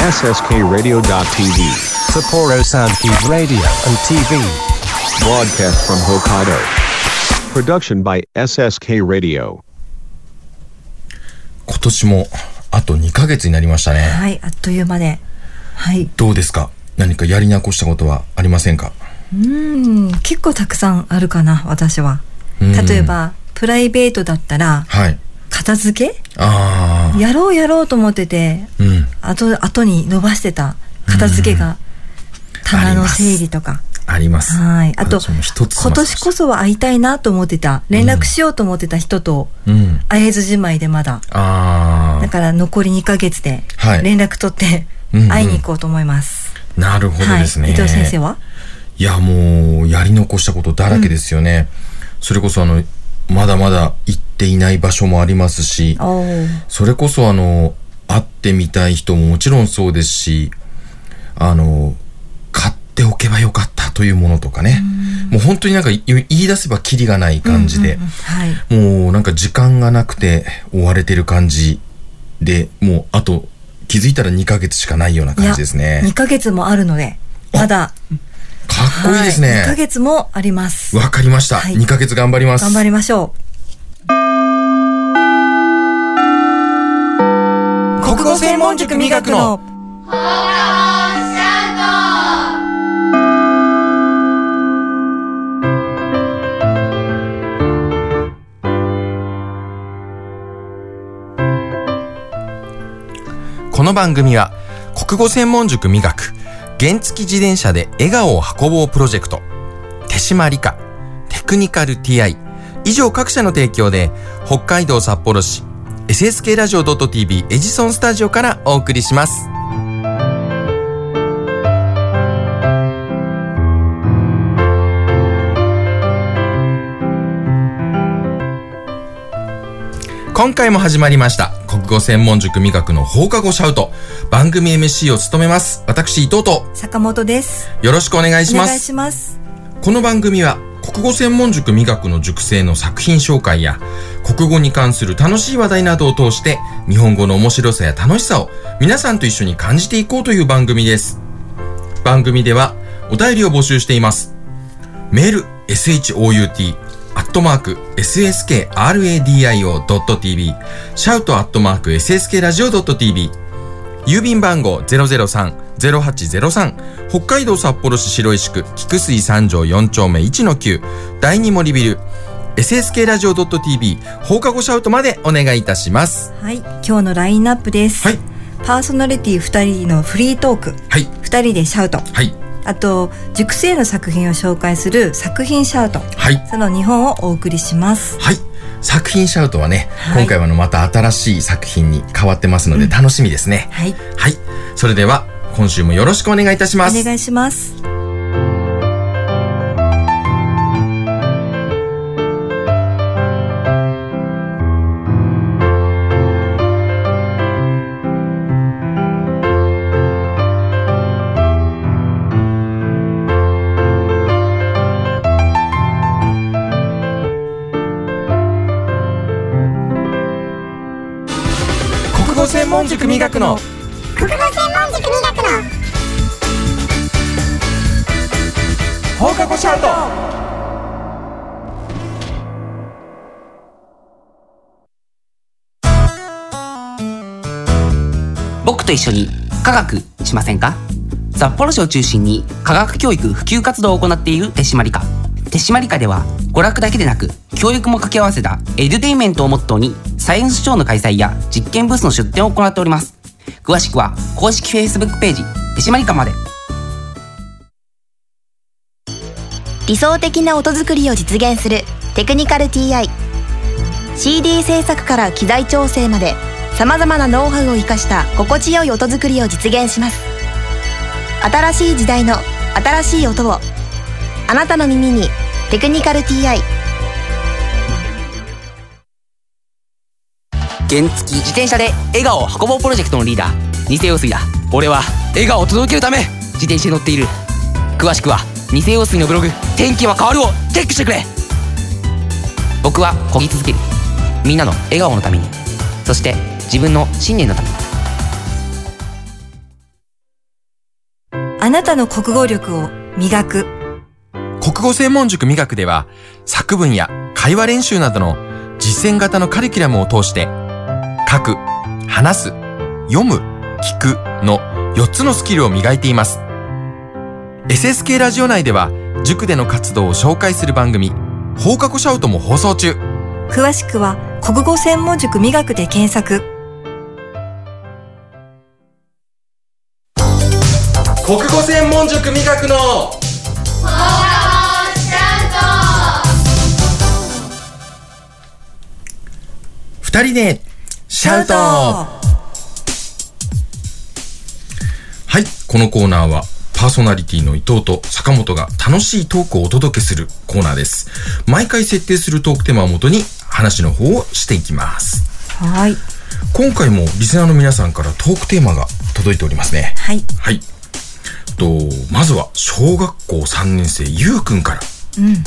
SSKRadio.tv. Sapporo Soundkeep Radio and TV. Broadcast from Hokkaido. Production by SSK Radio. 今年もあと2ヶ月になりましたね。はい、あっという間で。はい。どうですか？何かやり残したことはありませんか？うん、結構たくさんあるかな、私は。うん例えば、プライベートだったら、はい。片付け？あやろうやろうと思ってて、あ。うん。後、後に伸ばしてた片付けが、棚の整理とか。あります。はい。あと、今年こそは会いたいなと思ってた、連絡しようと思ってた人と、うん。会えずじまいでまだ。あだから残り2ヶ月ではい、連絡取ってうんうん、会いに行こうと思います。あ。なるほどですね。はい。伊藤先生は？いや、もう、やり残したことだらけですよね。それこそ、あの、まだまだ行っていない場所もありますし、それこそ、あの、会ってみたい人ももちろんそうですし、あの、買っておけばよかったというものとかね。もう本当になんかい言い出せばキリがない感じで、はい。もうなんか時間がなくて追われてる感じで、もうあと気づいたら2ヶ月しかないような感じですね2。ヶ月もあるので、まだ、かっこいいですは2ヶね。月もあります。わ、かりました。はい2ヶ月頑張ります。頑張りましょう。国語専門塾磨くのこの番組は国語専門塾磨く原付自転車で笑顔を運ぼうプロジェクト。手島理科テクニカル TI 以上各社の提供で北海道札幌市 SSK ラジオ .tv エジソンスタジオからお送りします。今回も始まりました。国語専門塾味覚の放課後シャウト番組 MC を務めます私伊藤と坂本です。よろしくお願いしお願いますします。この番組は国語専門塾味覚の塾生の作品紹介や国語に関する楽しい話題などを通して日本語の面白さや楽しさを皆さんと一緒に感じていこうという番組です。番組ではお便りを募集しています。メール shout アットマーク sskradio.tv シャウトアットマーク sskradio.tv 郵便番号003-0803北海道札幌市白石区菊水三条4丁目1-9第二森ビル SSK ラジオ .tv 放課後シャウトまでお願いいたします。はい。今日のラインナップです。はい。パーソナリティ2人のフリートーク。はい。2人でシャウト。はい。あと、塾生の作品を紹介する作品シャウト。はい。その2本をお送りします。はい。作品シャウトはね、はい今回はあのまた新しい作品に変わってますので楽しみですね。はい。はい。それでは今週もよろしくお願いいたしおます。願いします。塾磨くの。国語専門塾磨くの。放課後シャウト。僕と一緒に科学しませんか？札幌市を中心に科学教育普及活動を行っている手締まり課手締まり課では娯楽だけでなく教育も掛け合わせたエデュテインメントをモットーにサイエンスショーの開催や実験ブースの出展を行っております。詳しくは公式 Facebook ページ手締まり課まで。理想的な音作りを実現するテクニカル TI CD 制作から機材調整までさまざまなノウハウを生かした心地よい音作りを実現します。新しい時代の新しい音をあなたの耳に「テクニカル TI」原付。自転車で笑顔を運ぼうプロジェクトのリーダー。偽陽水だ。俺は笑顔を届けるため自転車に乗っている。詳しくは偽陽水のブログ「天気は変わる」をチェックしてくれ。僕は漕ぎ続ける。みんなの笑顔のために。そして自分の信念のために。あなたの国語力を磨く。国語専門塾美学では作文や会話練習などの実践型のカリキュラムを通して書く、話す、読む、聞くの4つのスキルを磨いています。SSK ラジオ内では塾での活動を紹介する番組放課後シャウトも放送中。詳しくは国語専門塾磨くで検索国語専門塾美学の二人でシャウトはい、このコーナーはパーソナリティの伊藤と坂本が楽しいトークをお届けするコーナーです。毎回設定するトークテーマをもとに話の方をしていきます。はい今回もリスナーの皆さんからトークテーマが届いておりますね。はいはい。と、まずは小学校3年生ゆうくんから。うん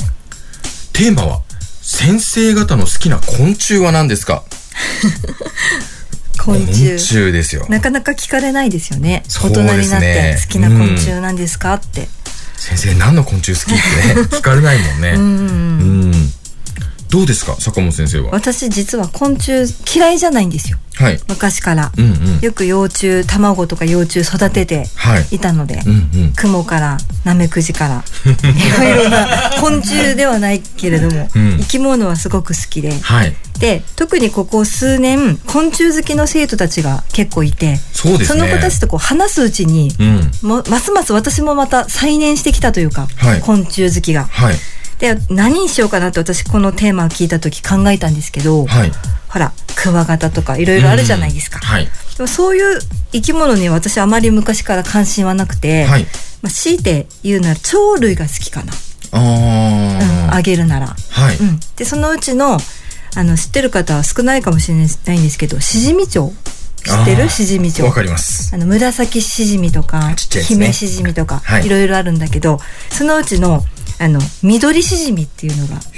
テーマは、先生方の好きな昆虫は何ですか？昆虫。昆虫ですよ。なかなか聞かれないですよね。そう大人になって好きな昆虫なんですか？って。先生何の昆虫好きってね、聞かれないもんね。うん。うん。どうですか坂本先生は？私実は昆虫嫌いじゃないんですよはい。昔からうんうん。よく幼虫卵とか幼虫育ててはい。いたので、うんうん。雲からナメクジから いろいろな昆虫ではないけれども、うん生き物はすごく好きではい。で特にここ数年昆虫好きの生徒たちが結構いてそうですね。の子たちとこう話すうちに、うん。もますます私もまた再燃してきたというか、はい昆虫好きが。はい。で何にしようかなって私このテーマを聞いた時考えたんですけど、はい。ほらクワガタとかいろいろあるじゃないですか。うんはい。でもそういう生き物には私あまり昔から関心はなくて、はい。まあ、強いて言うなら鳥類が好きかな、あうん、げるなら。はい。うん、でそのうちのあの知ってる方は少ないかもしれないんですけどシジミチョウ知ってる？シジミチョウわかります。あの紫シジミとかちっちね姫シジミとか、はいい、ろいろあるんだけどそのうちのあの緑シジミっていうのが。す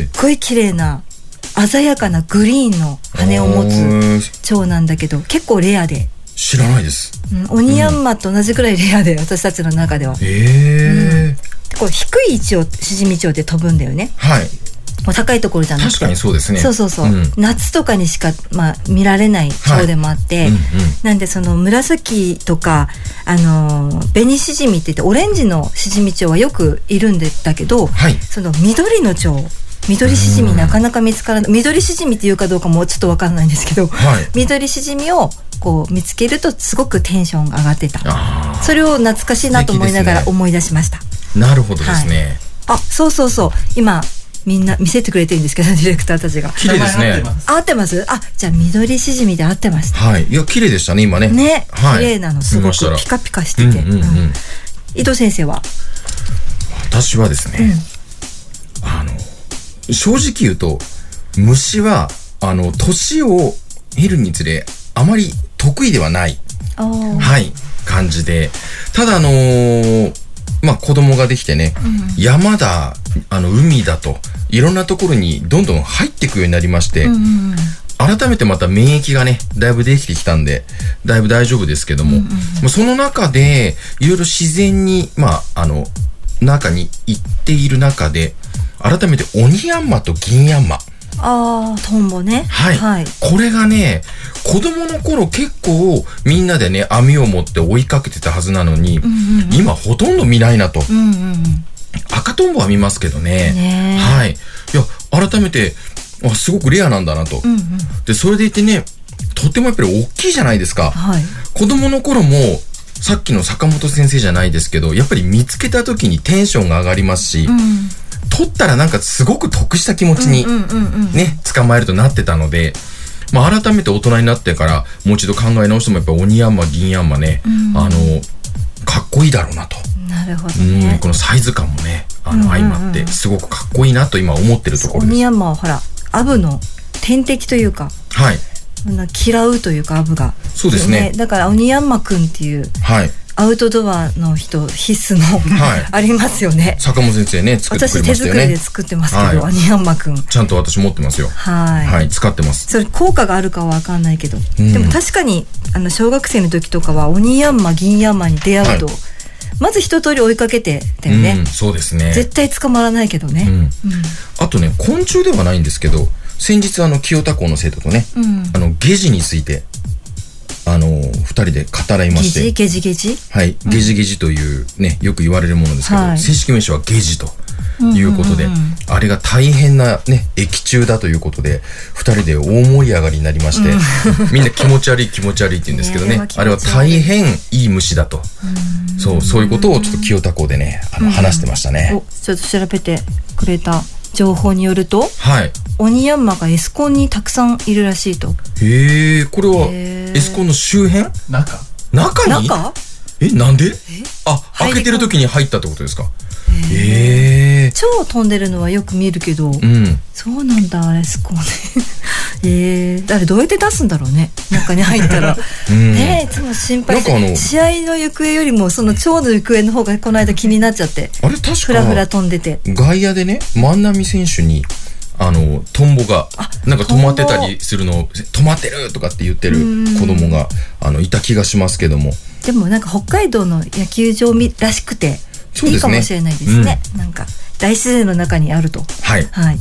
っごい綺麗な鮮やかなグリーンの羽を持つつ。蝶なんだけど結構レアで、知らないです。うん、オニヤンマと同じくらいレアで私たちの中では。へえ。こう低い位置をシジミチョウで飛ぶんだよねはい。こう高いところじゃなくて。確かにそうですね。そうそうそう、ん。夏とかにしか、まあ、見られない蝶でもあって、うんうん。なんでその紫とかあのー紅シジミって言ってオレンジのシジミ蝶はよくいるんだけど、はい。その緑の蝶緑シジミなかなか見つからない。緑シジミっていうかどうかもちょっとわかんないんですけど、はい。緑シジミをこう見つけるとすごくテンションが上がってた。あそれを懐かしいなと思いながら思い出しました、あ。なるほどですね。あそうそうそう。今みんな見せてくれてるんですけど ディレクターたちが。綺麗ですね。合ってます？あじゃあ緑しじみで合ってましたはい。いや、綺麗でしたね、今ね。ね、はい。綺麗なの。すごくピカピカしてて、うんうんうん。うん伊藤先生は？私はですね、あの、正直言うと、虫は、あの、年を経るにつれ、あまり得意ではない、はい、感じで、ただあのーまあ、子供ができてね、山だ、あの、海だと、いろんなところにどんどん入っていくようになりまして、うんうん改めてまた免疫がね、だいぶできてきたんで、だいぶ大丈夫ですけども、まあその中で、いろいろ自然に、まあ、あの、中に行っている中で、改めてオニヤンマとギンヤンマ。あートンボねはい。はい、これがね、子供の頃結構みんなでね、網を持って追いかけてたはずなのに、今ほとんど見ないなと。うんうんうん赤トンボは見ますけどね。ねえはい。いや、改めて、あ、すごくレアなんだなと。うんうんで、それでいてね、とってもやっぱり大きいじゃないですか。はい子供の頃も、さっきの坂本先生じゃないですけど、やっぱり見つけた時にテンションが上がりますし、うん取ったらなんかすごく得した気持ちにうんうんうんね、捕まえるとなってたので、まあ改めて大人になってからもう一度考え直してもやっぱ鬼ヤンマ、銀ヤンマね、あの、かっこいいだろうなと。なるほどうん、ねこのサイズ感もね、あの、相まって、すごくかっこいいなと今思ってるところです。オニヤンマはほらアブの天敵というかはい。嫌うというかアブがそうですねだからオニヤンマくんっていうはい。アウトドアの人必須の、はい。ありますよね。坂本先生ね、作ってく私手れましたよね。作りで作ってますけど、はい。オニヤンマくん。ちゃんと私持ってますよ。はい。はい、使ってます。それ効果があるかは分かんないけど、ん。でも確かにあの小学生の時とかはオニヤンマ銀ヤンマに出会うと、はい。まず一通り追いかけてだよね、うん、そうですね。絶対捕まらないけどね、うん。あとね、昆虫ではないんですけど、先日あの、清田校の生徒とね、うん。あの、ゲジについて、あの、二人で語らいまゲジして、ゲジゲジはい、ゲジゲジというね、よく言われるものですけど、はい。正式名称はゲジということで、うん。うんうんあれが大変なね、液中だということで、二人で大盛り上がりになりまして、みんな気持ち悪い気持ち悪いって言うんですけどね、ねあれは大変いい虫だと。そう、そういうことをちょっと清田校でね、あの、話してましたね。おちょっと調べてくれた情報によるとはい。オニヤンマがエスコンにたくさんいるらしいと。へえ、これはエスコンの周辺？中。中に？中？え、なんで？あ、開けてる時に入ったってことですか。ええ超飛んでるのはよく見るけど、うん。そうなんだエスコンねえー、あれどうやって出すんだろうね。中に入ったら、うん。ねえいつも心配なんかあので試合の行方よりもその蝶の行方の方がこの間気になっちゃって。あれ確ふらふらか、飛んでて。外野でね、万波選手に、あの、トンボが、なんか止まってたりするのを、止まってるとかって言ってる子供が、あの、いた気がしますけども。でもなんか北海道の野球場みらしくていいかもしれないですね。なんか大自然の中にあると。はい。はい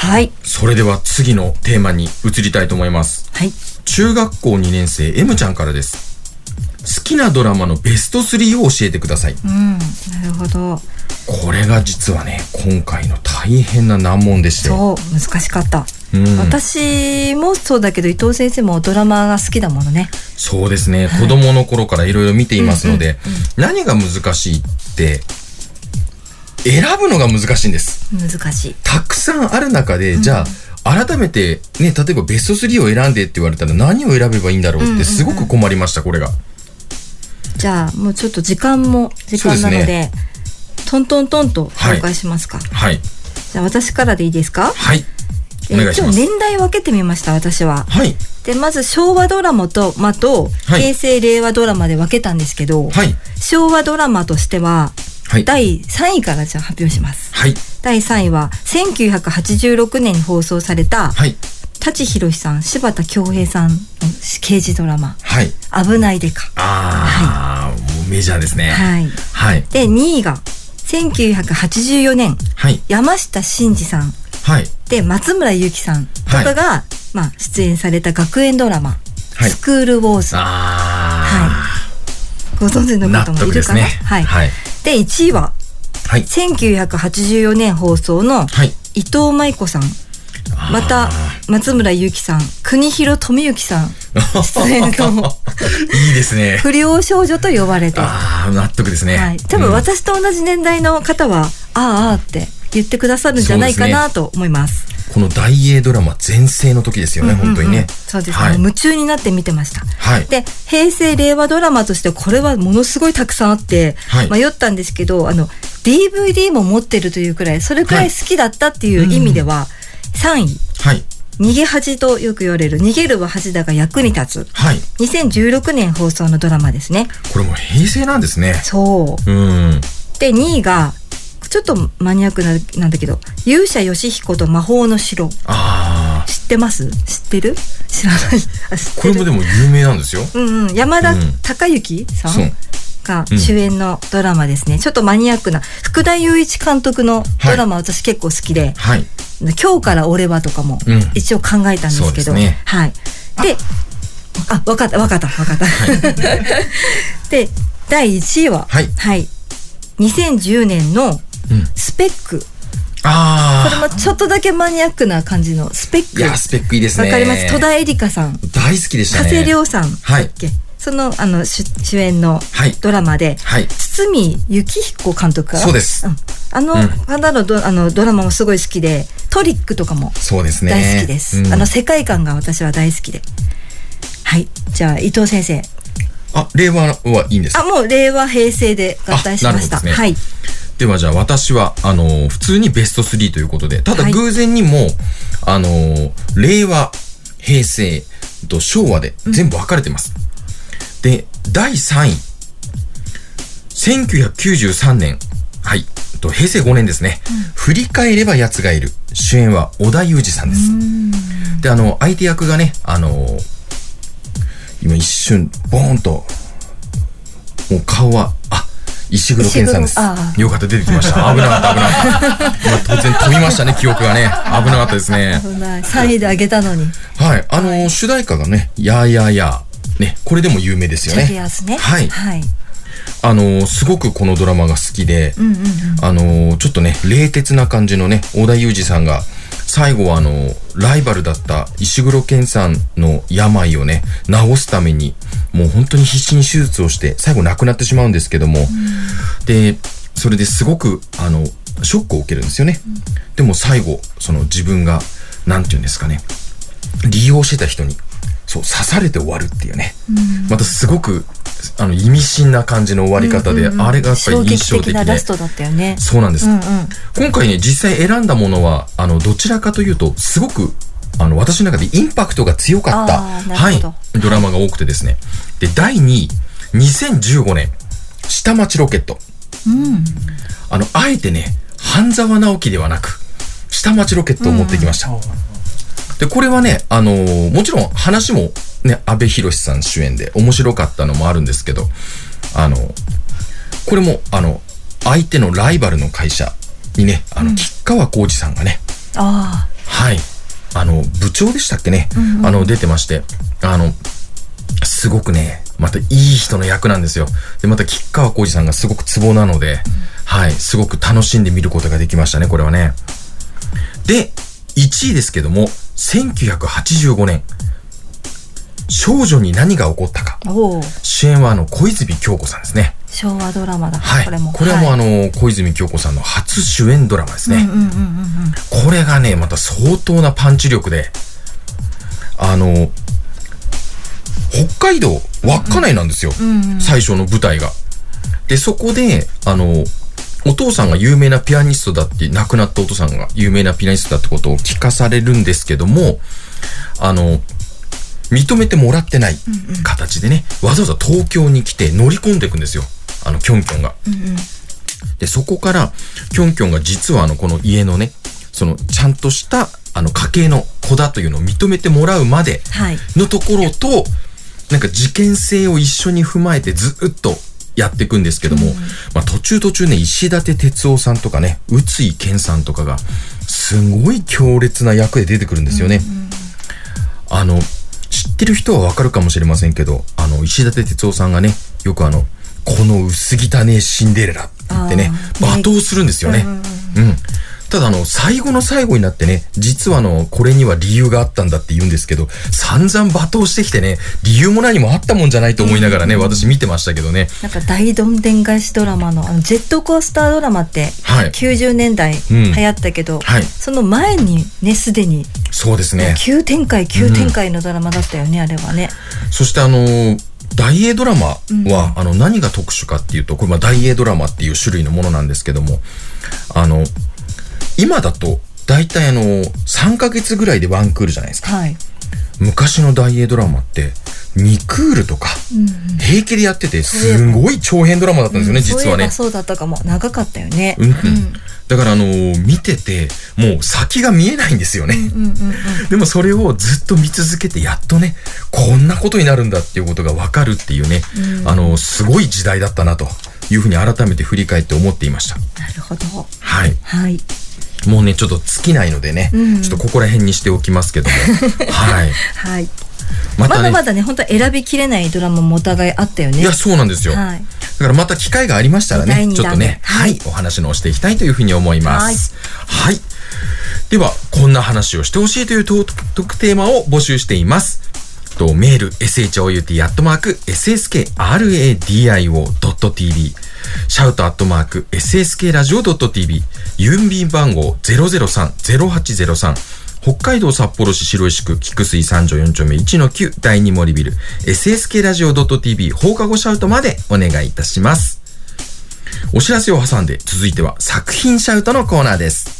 はいそれでは次のテーマに移りたいと思います。はい中学校2年生 M ちゃんからです。好きなドラマのベスト3を教えてください。うんなるほどこれが実はね、今回の大変な難問でして。そう難しかった、うん私もそうだけど伊藤先生もドラマが好きだものねそうですね。子供の頃からいろいろ見ていますので、何が難しいって、選ぶのが難しいんです。難しいたくさんある中で、じゃあ、改めて、ね、例えばベスト3を選んでって言われたら何を選べばいいんだろうってすごく困りました、これが。じゃあもうちょっと時間も時間なのでトントントンと紹介しますか、はい。じゃあ私からでいいですか？はい。おえ願いします。今日年代分けてみました私ははい。でまず昭和ドラマと、ま、とはい平成令和ドラマで分けたんですけど、はい。昭和ドラマとしてははい。第3位からじゃあ発表しますはい。第3位は1986年に放送されたはい。舘ひろしさん柴田恭平さんの刑事ドラマはい。「危ないでかあー、もうメジャーです」ね。はいはい。で2位が1984年はい。山下真司さんはい。で松村ゆきさんとかが、まあ、出演された学園ドラマ「はいスクールウォーズ」あご存知の方もいるかな、ね。はい、はい。で1位ははい。1984年放送のはい。伊藤舞子さんまた松村ゆきさん国広富之さん出演の いいですね。不良少女と呼ばれて、はあー、納得ですね。い、多分私と同じ年代の方は、ああああって言ってくださるんじゃないかなと思います。この大英ドラマ全盛の時ですよね、本当にね。そうですね、はい。夢中になって見てました。はい。で平成令和ドラマとしてこれはものすごいたくさんあってはい迷ったんですけど、あの DVD も持ってるというくらいそれくらい好きだったっていう意味では、3位はい。「逃げ恥」とよく言われる「逃げるは恥だが役に立つはい。」2016年放送のドラマですねこれもう平成なんですね。そううん。で2位がちょっとマニアックななんだけど「勇者ヨシヒコと魔法の城。あ」知ってます？知ってる？知らない。あ知ってる。れもでも有名なんですよ。うんうん、山田うん。孝之さん、そう。が主演のドラマですね、ちょっとマニアックな福田雄一監督のドラマ、私結構好きではい。「今日から俺は」とかもうん。一応考えたんですけど、そうですね。はい。であわかったわかったわかった、で第1位ははい。2010年のうん「スペック」こあれもちょっとだけマニアックな感じのスペッー。いや、スペックいいですね。クわかります？戸田恵梨香さん。大好きでした加ね。瀬亮さん。はい。け、そのあの主主演のはい。ドラマで、はい。堤幸彦監督かなそうです。ん。あのうん。方のド,、あのドラマもすごい好きでトリックとかもそうですね。大好きです、うん。あの世界観が私は大好きで。はい。じゃあ伊藤先生。あ、令和はいいんですあもう令和平成で合体しました、ね。はいではじゃあ私は、あのー普通にベスト3ということで、ただはい偶然にも、あのー令和、平成と昭和で全部分かれてます。で、第3位。1993年。はい。と平成5年ですね。振り返れば奴がいる。主演は織田裕二さんです。で、あの、相手役がね、あのー今一瞬、ボーンと、もう顔は、あ、石黒健さんですよかった、出てきました。危なかった、危なかった。今突然飛びましたね、記憶がね。危なかったですね。危ない3位であげたのにはい。あのー主題歌がね、やーやーやー。ね、これでも有名ですよね。ねはいはいあのーすごくこのドラマが好きで、あのーちょっとね、冷徹な感じのね、小田裕二さんが、最後はあのライバルだった石黒健さんの病をね、治すために、もう本当に必死に手術をして、最後亡くなってしまうんですけども、で、それですごく、あの、ショックを受けるんですよね。でも最後、その自分が、何て言うんですかね、利用してた人に、そう、刺されて終わるっていうね。またすごく、あの、意味深な感じの終わり方で、あれがやっぱり印象的で的なラ。ストだったよねそうなんです。うんうん今回ね、実際選んだものは、あの、どちらかというと、すごく、あの、私の中でインパクトが強かった、はいドラマが多くてですね。で、第2位、2015年、下町ロケット。うんあの、あえてね、半沢直樹ではなく、下町ロケットを持ってきました。で、これはね、あのーもちろん話もね、安部寛さん主演で面白かったのもあるんですけど、あの、これも、あの、相手のライバルの会社にね、あの、吉川浩司さんがね、あはい。あの、部長でしたっけね、あの、出てまして、あの、すごくね、またいい人の役なんですよ。で、また吉川浩司さんがすごくツボなので、はい、すごく楽しんで見ることができましたね、これはね。で、1位ですけども、1985年、少女に何が起こったか。主演はあの、小泉京子さんですね。昭和ドラマだはい。これもこれはもうあのの、小泉京子さんの初主演ドラマですね。これがね、また相当なパンチ力で、あの、北海道稚内なんですよ。最初の舞台が。で、そこで、あの、お父さんが有名なピアニストだって、亡くなったお父さんが有名なピアニストだってことを聞かされるんですけども、あの、認めてもらってない形でね、わざわざ東京に来て乗り込んでいくんですよ。あの、キョンキョンが。で、そこから、キョンキョンが実はあの、この家のね、その、ちゃんとした、あの、家系の子だというのを認めてもらうまではいのところと、なんか事件性を一緒に踏まえてずっとやっていくんですけども、まあ途中途中ね、石立哲夫さんとかね、宇津井健さんとかが、すごい強烈な役で出てくるんですよね。あの、知ってる人はわかるかもしれませんけど、あの、石立哲夫さんがね、よくあの、この薄汚ねシンデレラって言ってね、罵倒するんですよね。うん。ただあの、最後の最後になってね、実はあの、これには理由があったんだって言うんですけど、散々罵倒してきてね、理由も何もあったもんじゃないと思いながらね、私見てましたけどね。なんか大どんでん返しドラマのあのジェットコースタードラマってはい90年代うん流行ったけど、はいその前にねすでにそうですね。急展開急展開のドラマだったよね、あれはね。そしてあのー大英ドラマは、あの、何が特殊かっていうと、これまあ大英ドラマっていう種類のものなんですけども、あの、今だと、大体あの、3ヶ月ぐらいでワンクールじゃないですか。はい。昔の大英ドラマって、2クールとか、平気でやってて、すごい長編ドラマだったんですよね、実はねそうだったかも長かったよね。うんうん。だからあのー見てて、もう先が見えないんですよね。でもそれをずっと見続けて、やっとね、こんなことになるんだっていうことがわかるっていうね、あのーすごい時代だったなというふうに改めて振り返って思っていました。なるほど。はい。はい。もうね、ちょっと尽きないのでね、うんちょっとここら辺にしておきますけども。はい。はい。またね、まだまだね、本当選びきれないドラマもお互いあったよね。いや、そうなんですよ。はい。だからまた機会がありましたらね、ちょっとね、ははいい、お話のしていきたいというふうに思います。はい。では、こんな話をしてほしいというトークテーマを募集しています。とメール、shout アットマーク、sskradio.tv、シャウトアットマーク、sskradio.tv、郵便番号003-0803、北海道札幌市白石区菊水三条4丁目1の9第2森ビル SSK ラジオ .tv 放課後シャウトまでお願いいたします。お知らせを挟んで続いては作品シャウトのコーナーです。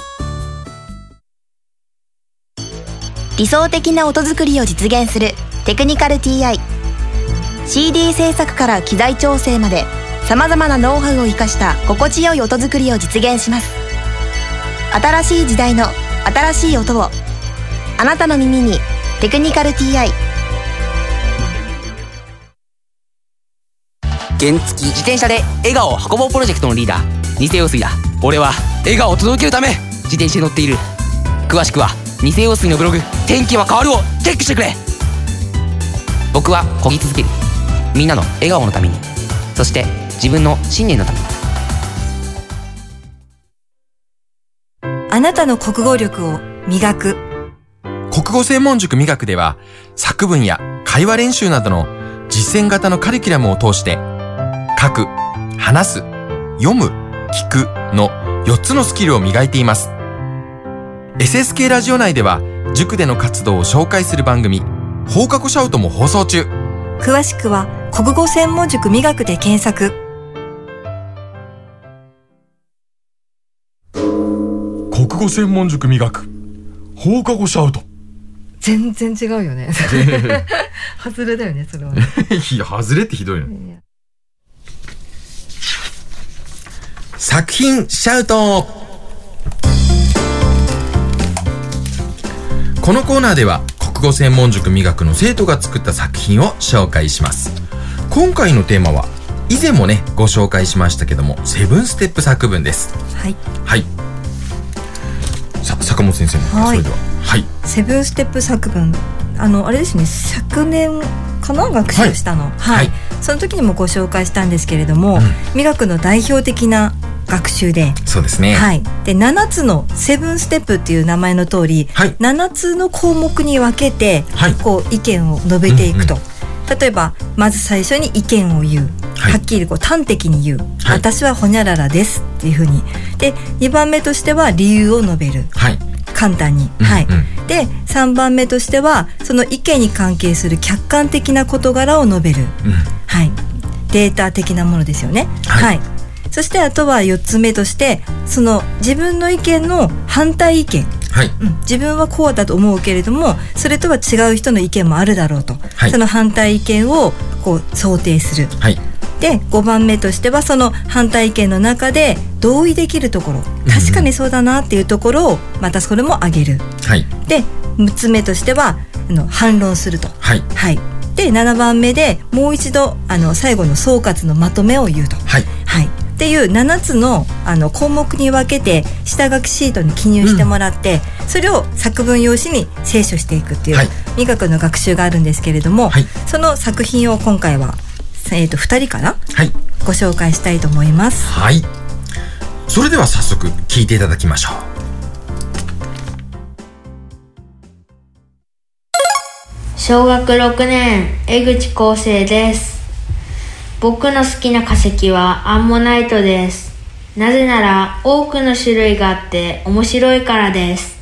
理想的な音作りを実現するテクニカル TI CD 制作から機材調整までさまざまなノウハウを生かした心地よい音作りを実現します。新しい時代の新しい音をあなたの耳に「テクニカル TI」原付自転車で笑顔を運ぼうプロジェクトのリーダー。偽陽水だ。俺は笑顔を届けるため自転車に乗っている。詳しくは偽陽水のブログ「天気は変わる」をチェックしてくれ。僕は漕ぎ続ける。みんなの笑顔のために。そして自分の信念のために。あなたの国語力を磨く。国語専門塾美学では作文や会話練習などの実践型のカリキュラムを通して書く、話す、読む、聞くの4つのスキルを磨いています。SSK ラジオ内では塾での活動を紹介する番組放課後シャウトも放送中。詳しくは国語専門塾美学で検索国語専門塾美学放課後シャウト。全然違うよね 外れだよねそれは、いや、外れってひどいの。作品シャウトこのコーナーでは国語専門塾美学の生徒が作った作品を紹介します。今回のテーマは以前もねご紹介しましたけどもセブンステップ作文です。はい。はい。さ坂本先生はい。それでは。はい。セブンステップ作文。あのあれですね昨年かな学習したの。はい、はい。その時にもご紹介したんですけれども、うん。美学の代表的な学習で、そうですね。はい、で7つのセブンステップっていう名前の通り、はい。7つの項目に分けて、はい。こう意見を述べていくと、例えばまず最初に意見を言う、はい。はっきりこう端的に言う、はい。私はほにゃららですっていうふうに。で2番目としては理由を述べる。はい。簡単に、うんはい、うんで3番目としてはその意見に関係する客観的な事柄を述べる、うん。はい、データ的なものですよね。はいそしてあとは4つ目としてその自分の意見の反対意見、はい。うん、自分はこうだと思うけれどもそれとは違う人の意見もあるだろうと、はい。その反対意見をこう想定する。はい。で5番目としてはその反対意見の中で同意できるところ。確かにそうだなっていうところをまたそれも挙げる。はい。で6つ目としてはあの反論すると。はい。はい、で7番目でもう一度あの最後の総括のまとめを言うと。はい。はい、っていう7つのあの項目に分けて下書きシートに記入してもらって、それを作文用紙に清書していくっていう、はい。美学の学習があるんですけれども、はい。その作品を今回は、えー、と2人かな？はい。ご紹介したいと思います。はい。それでは早速聞いていただきましょ小学6年江口康生です僕の好きな化石はアンモナイトです。なぜなら多くの種類があって面白いからです。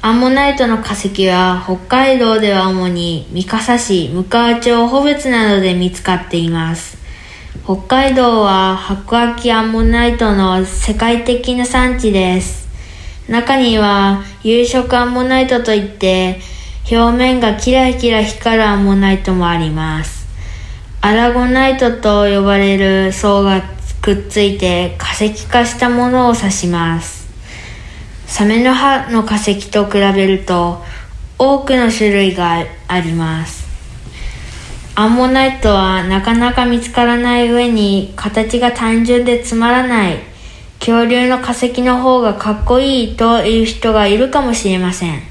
アンモナイトの化石は北海道では主に三笠市向川町穂別などで見つかっています。北海道は白亜紀アンモナイトの世界的な産地です。中には有色アンモナイトといって表面がキラキラ光るアンモナイトもあります。アラゴナイトと呼ばれる層がくっついて化石化したものを指します。サメの歯の化石と比べると多くの種類があります。アンモナイトはなかなか見つからない上に形が単純でつまらない。恐竜の化石の方がかっこいいという人がいるかもしれません。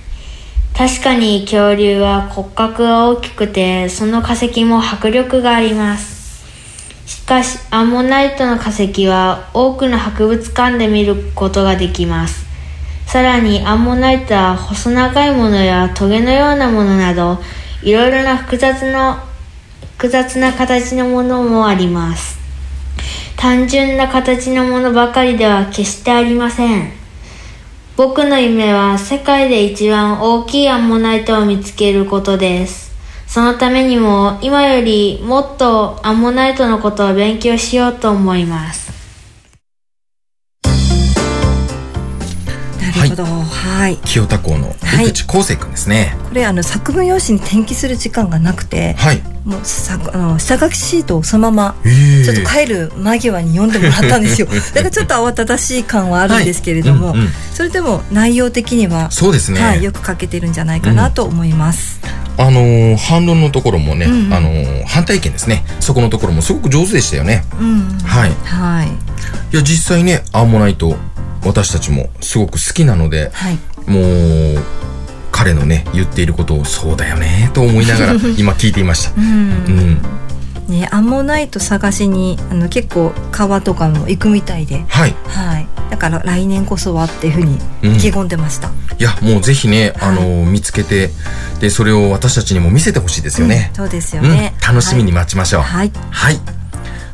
確かに恐竜は骨格が大きくてその化石も迫力があります。しかしアンモナイトの化石は多くの博物館で見ることができます。さらにアンモナイトは細長いものやトゲのようなものなどいろいろな複雑の複雑な形のものもあります。単純な形のものばかりでは決してありません。僕の夢は世界で一番大きいアンモナイトを見つけることです。そのためにも今よりもっとアンモナイトのことを勉強しようと思います。なるほど。はい、清田校のはい。江口康生くんですね。これあの作文用紙に転記する時間がなくてはいもうさあの下書きシートをそのままええ。ちょっと帰る間際に読んでもらったんですよ。だからちょっと慌ただしい感はあるんですけれども、はいうんうん。それでも内容的にはそうですね、はい、よく書けてるんじゃないかなと思います。あのー反論のところもね、うんうん。あのー反対意見ですね。そこのところもすごく上手でしたよね。うん、はい。はい、いや実際ねアンモナイト私たちもすごく好きなのではい、もう彼のね言っていることをそうだよねと思いながら 今聞いていましたうん、うんね、アンモナイト探しに、あの結構川とかも行くみたいで。はいはい、だから来年こそはっていうふうにうん意気込んでました。いやもうぜひね、あのー見つけてでそれを私たちにも見せてほしいですよねうん、そうですようんね。楽しみに待ちましょうはい、はい。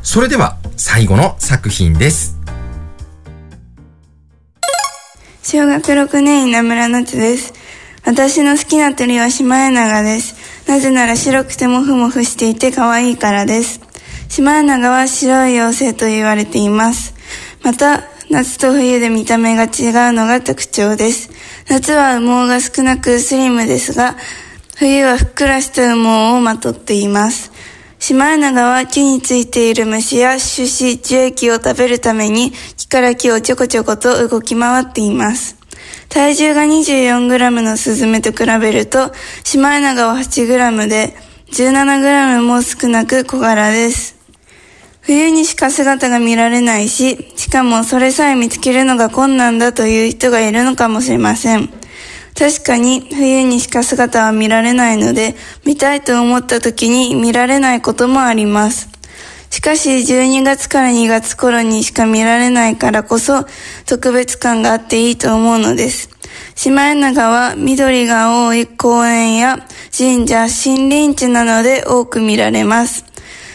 それでは最後の作品です。小学6年稲村夏です。私の好きな鳥はシマエナガです。なぜなら白くてモフモフしていて可愛いからです。シマエナガは白い妖精と言われています。また、夏と冬で見た目が違うのが特徴です。夏は羽毛が少なくスリムですが、冬はふっくらした羽毛をまとっています。シマエナガは木についている虫や種子、樹液を食べるために木から木をちょこちょこと動き回っています。体重が 24g のスズメと比べると、シマエナガは 8g で 17g も少なく小柄です。冬にしか姿が見られないし、しかもそれさえ見つけるのが困難だという人がいるのかもしれません。確かに冬にしか姿は見られないので、見たいと思った時に見られないこともあります。しかし12月から2月頃にしか見られないからこそ特別感があっていいと思うのです。シマエナガは緑が多い公園や神社、森林地などで多く見られます。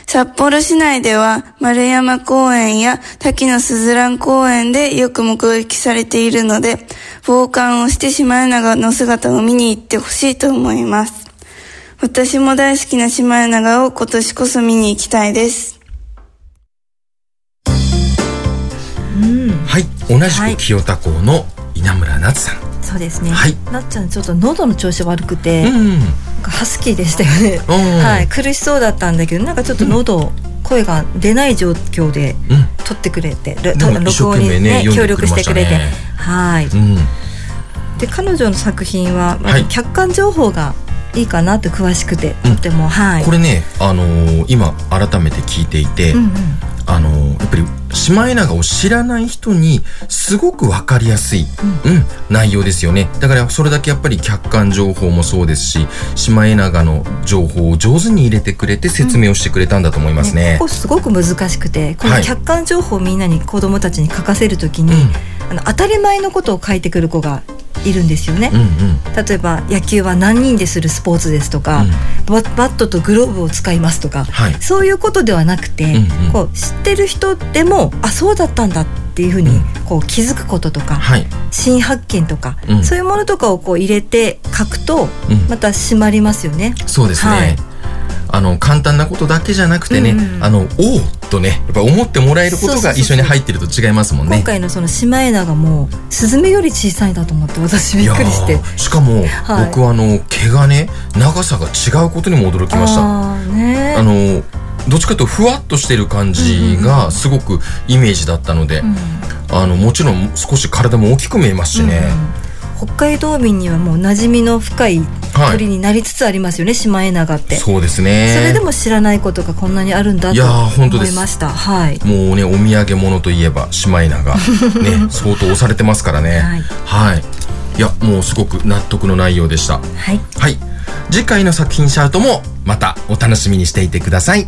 札幌市内では丸山公園や滝野すずらん公園でよく目撃されているので、傍観をしてシマエナガの姿を見に行ってほしいと思います。私も大好きなシマエナガを今年こそ見に行きたいです。同じく清田校の稲村夏さん。そうですね。はいなっちゃんちょっと喉の調子悪くて、うん。ハスキーでしたよね。うんはい、苦しそうだったんだけど、なんかちょっと喉、声が出ない状況でうん。撮ってくれて、るでも録音にねね協力してくれてはい。うん。で彼女の作品は、まあはい客観情報がいいかなと詳しくて、うんとてもはい。これね、あのー今改めて聞いていて、うんうん。あのーやっぱりシマエナガを知らない人にすごくわかりやすい、うん内容ですよね。だからそれだけやっぱり客観情報もそうですし、シマエナガの情報を上手に入れてくれて説明をしてくれたんだと思いますね。ここすごく難しくてこはいの客観情報をみんなに子どもたちに書かせるときに、あの当たり前のことを書いてくる子がいるんですよね。うんうん。例えば野球は何人でするスポーツですとか、ババットとグローブを使いますとか、はい。そういうことではなくて、うんうんこう知ってる人でもあそうだったんだっていうふうにこう気づくこととか、はい。新発見とか、うんそういうものとかをこう入れて書くと、うんまた締まりますよね。そうですね。はいあの、簡単なことだけじゃなくてね、うんうんあの、おおとね、やっぱ思ってもらえることが一緒に入ってると違いますもんね。今回のそのシマエナガもスズメより小さいんだと思って私びっくりして。しかも、はい。僕はあの毛がね長さが違うことにも驚きました。あね。のどっちかというとふわっとしてる感じがすごくイメージだったので、うん。あのもちろん少し体も大きく見えますしね、うん北海道民にはもう馴染みの深いはい鳥になりつつありますよね、シマエナガって。そそうですね。れでも知らないことがこんなにあるんだと思いました。はい。もうねお土産物といえばシマエナガ。ね相当押されてますからね。はい。はい。いやもうすごく納得の内容でした。はい。はい。次回の作品シャウトもまたお楽しみにしていてください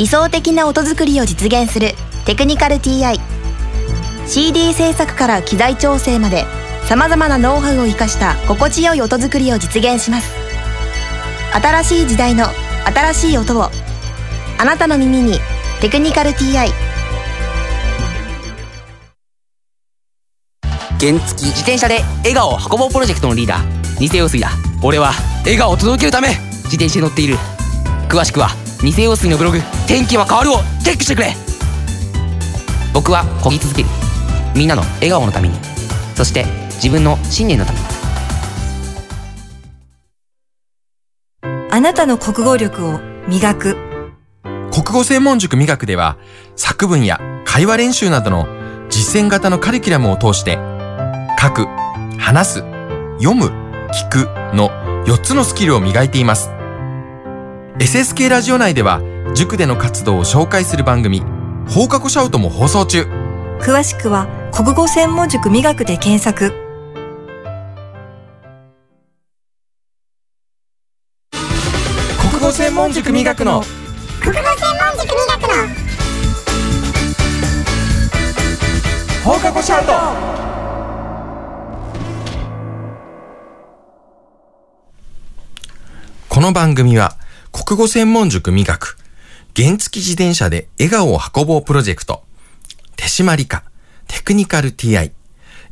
理想的な音作りを実現するテクニカル TI CD 制作から機材調整までさまざまなノウハウを生かした心地よい音作りを実現します。新しい時代の新しい音をあなたの耳に「テクニカル TI」原付自転車で笑顔を運ぼうプロジェクトのリーダー。偽陽水だ。俺は笑顔を届けるため自転車に乗っている。詳しくは偽陽水のブログ「天気は変わる」をチェックしてくれ。僕は漕ぎ続ける。みんなの笑顔のために。そして自分の信念のために。あなたの国語力を磨く。国語専門塾美学では作文や会話練習などの実践型のカリキュラムを通して書く、話す、読む、聞くの4つのスキルを磨いています。SSK ラジオ内では塾での活動を紹介する番組放課後シャウトも放送中。詳しくは国語専門塾美学で検索。国語専門塾美学の。国語専門塾美学の。放課後シャウト。この番組は国語専門塾美学原付自転車で笑顔を運ぼうプロジェクト。手締まり課。テクニカル TI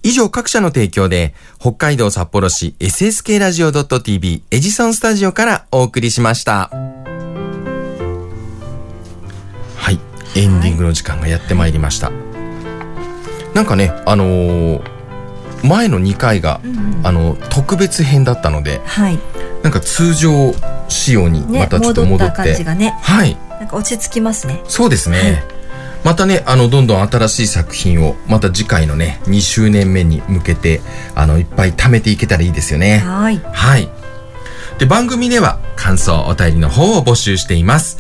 以上各社の提供で北海道札幌市 SSK ラジオ .tv エジソンスタジオからお送りしました。はい。エンディングの時間がやってまいりました、なんかねあのー前の2回が、あの特別編だったのではい。なんか通常仕様にねまたちょっと戻って、戻った感じがね。はい。なんか落ち着きますね。そうですね、またねあのどんどん新しい作品をまた次回のね2周年目に向けてあのいっぱい貯めていけたらいいですよね。はい。はい。で番組では感想お便りの方を募集しています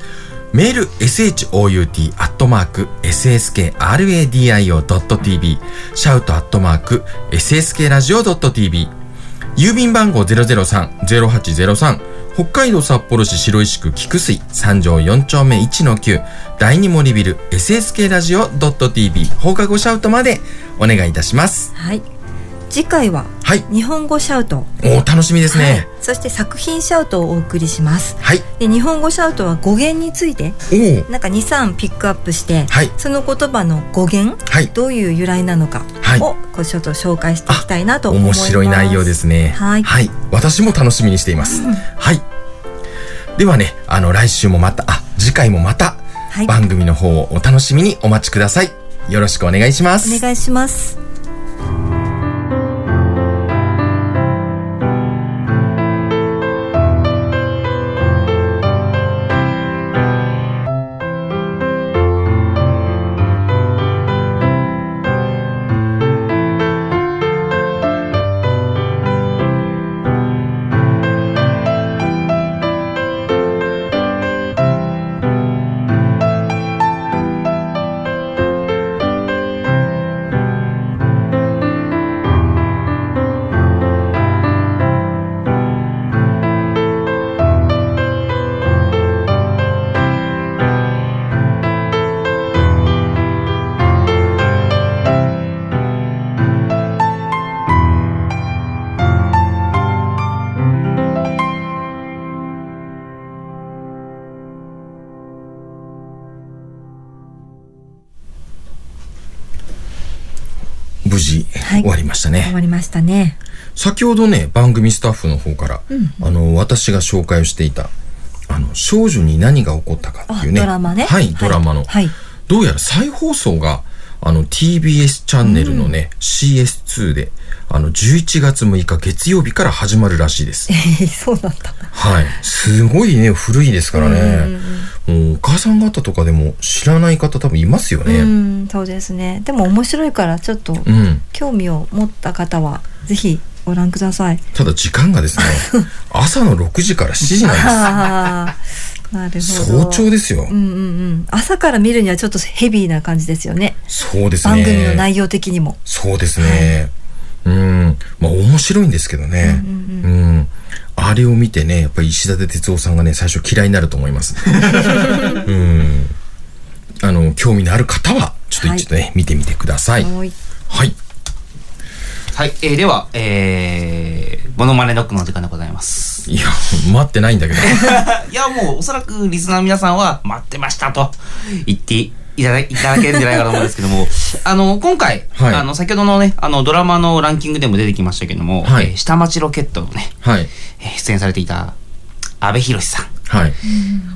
メール shout.sskradio.tv シャウトアットマーク sskradio.tv 郵便番号003-0803北海道札幌市白石区菊水三条4丁目1-9第二森ビル SSK ラジオ .tv 放課後シャウトまでお願いいたします。はい。次回ははい。日本語シャウト。おー楽しみですはい。ねそして作品シャウトをお送りします。はい、で日本語シャウトは語源についてなんか23ピックアップして、はい。その言葉の語源はい。どういう由来なのかはい。をこうちょっと紹介していきたいなと思います。面白い内容ですね。はい。私も楽しみにしています。はい。ではね、あの、来週もまた、あ、次回もまた、はい。番組の方をお楽しみにお待ちください。よろしくお願いします。お願いしますましたね。先ほどね、番組スタッフの方から、あの、私が紹介をしていた、あの、少女に何が起こったかっていうね。あドラマね。はい、ドラマの。はい。どうやら再放送が、あの、TBS チャンネルのね、CS2 で、あの、11月6日月曜日から始まるらしいですえ。ー、そうなんだはい。すごいね、古いですからね。もう、お母さん方とかでも知らない方多分いますようね。んそうですねでも面白いからちょっとうん。興味を持った方はぜひご覧ください。ただ時間がですね、朝の6時から7時なんああ、なるです。ほど。早朝ですよ。うんうんうん。朝から見るにはちょっとヘビーな感じですよね。そうですね。番組の内容的にも。そうですね。うん。まあ面白いんですけどね。うんあれを見てね、やっぱり石立哲夫さんがね、最初嫌いになると思います。うん。あの、興味のある方は、ちょっとはい一度ね、見てみてください。はい。はい。はい、えー、では、えー、モノマネロックの時間でございます。いや、待ってないんだけど。いや、もう、おそらくリスナーの皆さんは、待ってましたと言っていただいただけるんじゃないかと思うんですけども、あの、今回、はいあの、先ほどのね、あの、ドラマのランキングでも出てきましたけども、はいえー下町ロケットのね、はい。えー出演されていた、阿部寛さん、はい。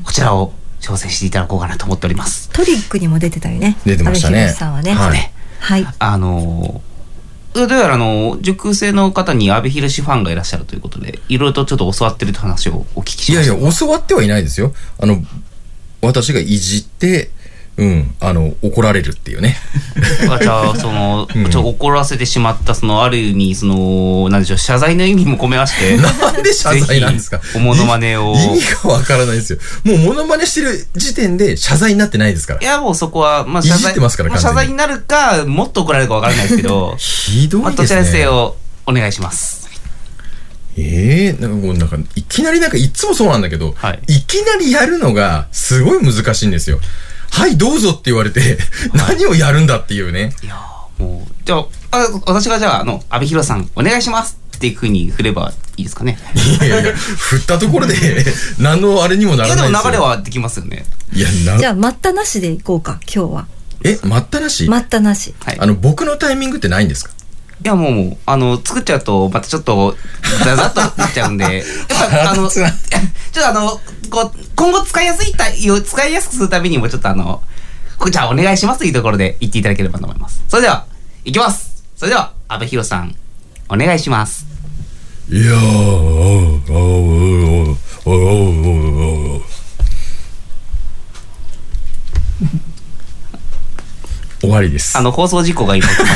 こちらを挑戦していただこうかなと思っております。トリックにも出てたよね。出てましたね阿部寛さんはね。はいはい。あのーどうやらあの、塾生の方に阿部寛ファンがいらっしゃるということで、いろいろとちょっと教わってるという話をお聞きしました。いやいや、教わってはいないですよ。あの、私がいじって、うん、あの、怒られるっていうね。あじゃあ、その、うんちょ怒らせてしまった、その、ある意味、その、なんでしょう、謝罪の意味も込めまして、なんで謝罪なんですか？おモノマネを。意味がわからないですよ。もうモノマネしてる時点で謝罪になってないですからい。や、もうそこは、まあ、いじってますからまあ謝完全に罪になるか、もっと怒られるかわからないですけど、ひどまあ、いですね。どちらにせよ、お願いします。ええなんかなんか、いきなりなんかいつもそうなんだけど、はいい、きなりやるのがすごい難しいんですよ。はい、どうぞって言われて、何をやるんだっていうね。いやーもう、じゃあ、あ私がじゃあ、あの、安倍博さん、お願いしますっていうふうに振ればいいですかね。いやいや、振ったところで、何のあれにもないらないですよ。流れはできますよね。いや、な、じゃあ、待ったなしでいこうか、今日は。え、待ったなし、待ったなし。はい。あの、僕のタイミングってないんですか？いや、もう、もう、あの、作っちゃうと、またちょっと、ザザッとなっちゃうんで、やっぱ、あの、ちょっとあの、こう、今後使いやすいた、使いやすくするためにも、ちょっとあの、こじゃあお願いしますというところで言っていただければと思います。それでは、いきますそれでは、安倍博さん、お願いします。いやー、おーおーおーおーおーおー終わりです。あの、放送事故が今起きま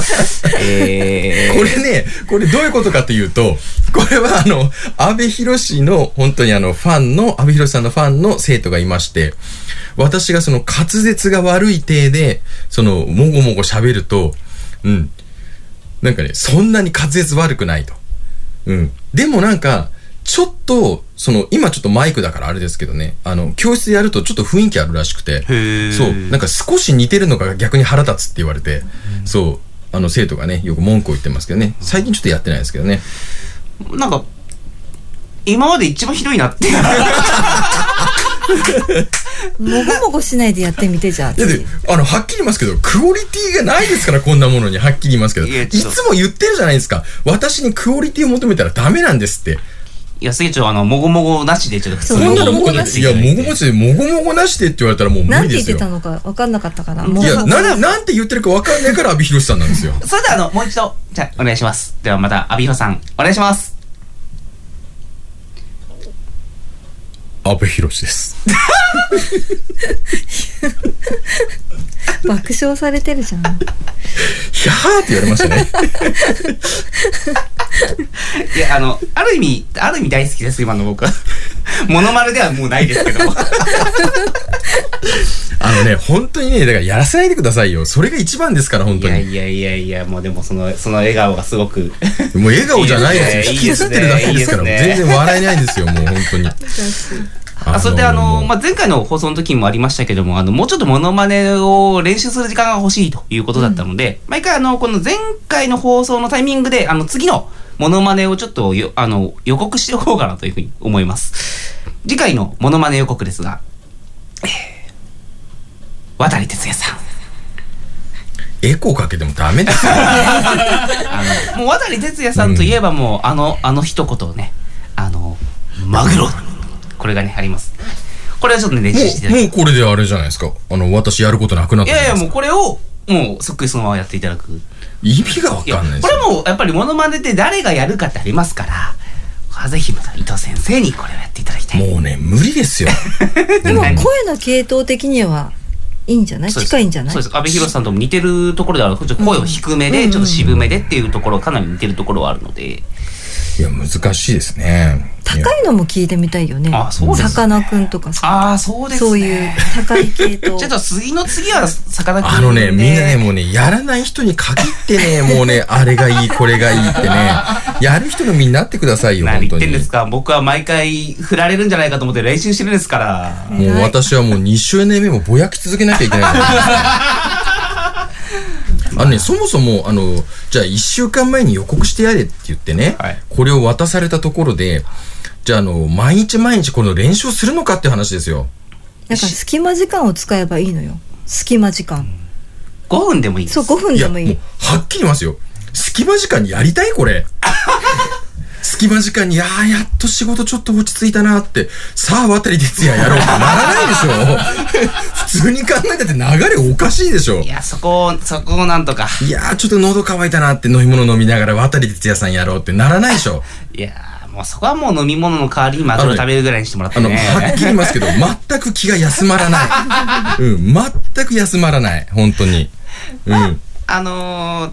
した。えー、これね、これどういうことかというと、これはあの、安倍博士の、本当にあの、ファンの、安倍博士さんのファンの生徒がいまして、私がその滑舌が悪い体で、その、もごもご喋ると、うん。なんかね、そんなに滑舌悪くないと。うん。でもなんか、ちょっと、その、今ちょっとマイクだからあれですけどね、あの、教室でやるとちょっと雰囲気あるらしくて、ーそう、なんか少し似てるのが逆に腹立つって言われて、そう、あの、生徒がね、よく文句を言ってますけどね、最近ちょっとやってないですけどね。なんか、今まで一番ひどいなって。もごもごしないでやってみて、じゃあ。いやで、あの、はっきり言いますけど、クオリティがないですから、こんなものに、はっきり言いますけど。いつも言ってるじゃないですか。私にクオリティを求めたらダメなんですって。いや、すげえちょっとあの、もごもごなしで、ちょっと普通にいや、もごもごで、もごもごなしでって言われたらもう無なんて言って理ですよ。たのか分かんなかったから。いいや、もうな、なんて言ってるか分かんないから、阿部寛さんなんですよ。それではあの、もう一度、じゃあ、お願いします。ではまた、アビヒロさん、お願いします。阿部寛です。爆笑されてるじゃん。ひゃーって言われましたね。いや、あの、ある意味、ある意味大好きです、今の僕は。モノマネではもうないですけど。あのね、本当にね、だからやらせないでくださいよ。それが一番ですから、本い当に。やいやいやいや、もうでもその、その笑顔がすごく。もう笑顔じゃないですよ。引きずってるだけですから、全然笑えないですよ、もう本当に。あ、それであの、もうまあ、前回の放送の時にもありましたけども、あの、もうちょっとモノマネを練習する時間が欲しいということだったので、毎回あの、この前回の放送のタイミングで、あの、次のモノマネをちょっとよ、あの、予告しておこうかなというふうに思います。次回のモノマネ予告ですが、えー渡哲也さん。エコーかけてもダメですよ。もう渡哲也さんといえばもう、あの、あの一言をね、あの、マグロ。これがね、あります。これはちょっとね、練習してもう、もうこれであれじゃないですか。あの、私やることなくなっいやいや、いですか。もうこれを、もうそっくりそのままやっていただく。意味がわかんない。これもやっぱりモノマネって誰がやるかってありますから、ぜひ伊藤先生にこれをやっていただきたい。もうね、無理ですよ。でも声の系統的にはいいんじゃない？近いんじゃない？そうです。安倍博さんとも似てるところではある。ちょっと声を低めで、ちょっと渋めでっていうところ、かなり似てるところはあるので。いや、難しいですね。高いのも聞いてみたいよねあそうですかさかなクンとかさああ、そうですね。そういう高い系と ちょっと次の次は、さかなクンであのね、みんなね、もうね、やらない人に限ってね、もうね、あれがいい、これがいいってね、やる人のみんなってくださいよ、本当に何言ってんで。すか？僕は毎回振られるんじゃないかと思って練習してるんですから。もう私はもう2周年目もぼやき続けなきゃいけない。あのね、そもそも、あの、じゃあ1週間前に予告してやれって言ってね、はいこれを渡されたところで、じゃああの、毎日毎日この練習するのかって話ですよ。だから隙間時間を使えばいいのよ隙間時間5分でもいいです。そう5分でもいいう、はっきり言いますよ。隙間時間にやりたいこれ。隙間時間に、ああ、やっと仕事ちょっと落ち着いたなって、さあ、渡哲也やろうってならないでしょ。普通に考えたって流れおかしいでしょい。や、そこを、そこをなんとか。いやー、ちょっと喉乾いたなって飲み物飲みながら渡哲也さんやろうってならないでしょ。いやーもうそこはもう飲み物の代わりにマグロ食べるぐらいにしてもらってあの、ね。はっきり言いますけど、全く気が休まらない。うん、全く休まらない。本当に。うん。あのー、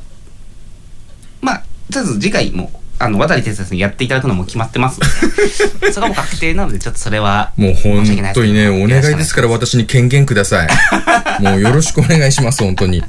まあ、とりあえず次回も、あの、渡哲也さんにやっていただくのも決まってますので、そこはもう確定なので、ちょっとそれは、もう本当にね、お願いですかから私に権限ください。もうよろしくお願いします、本当に。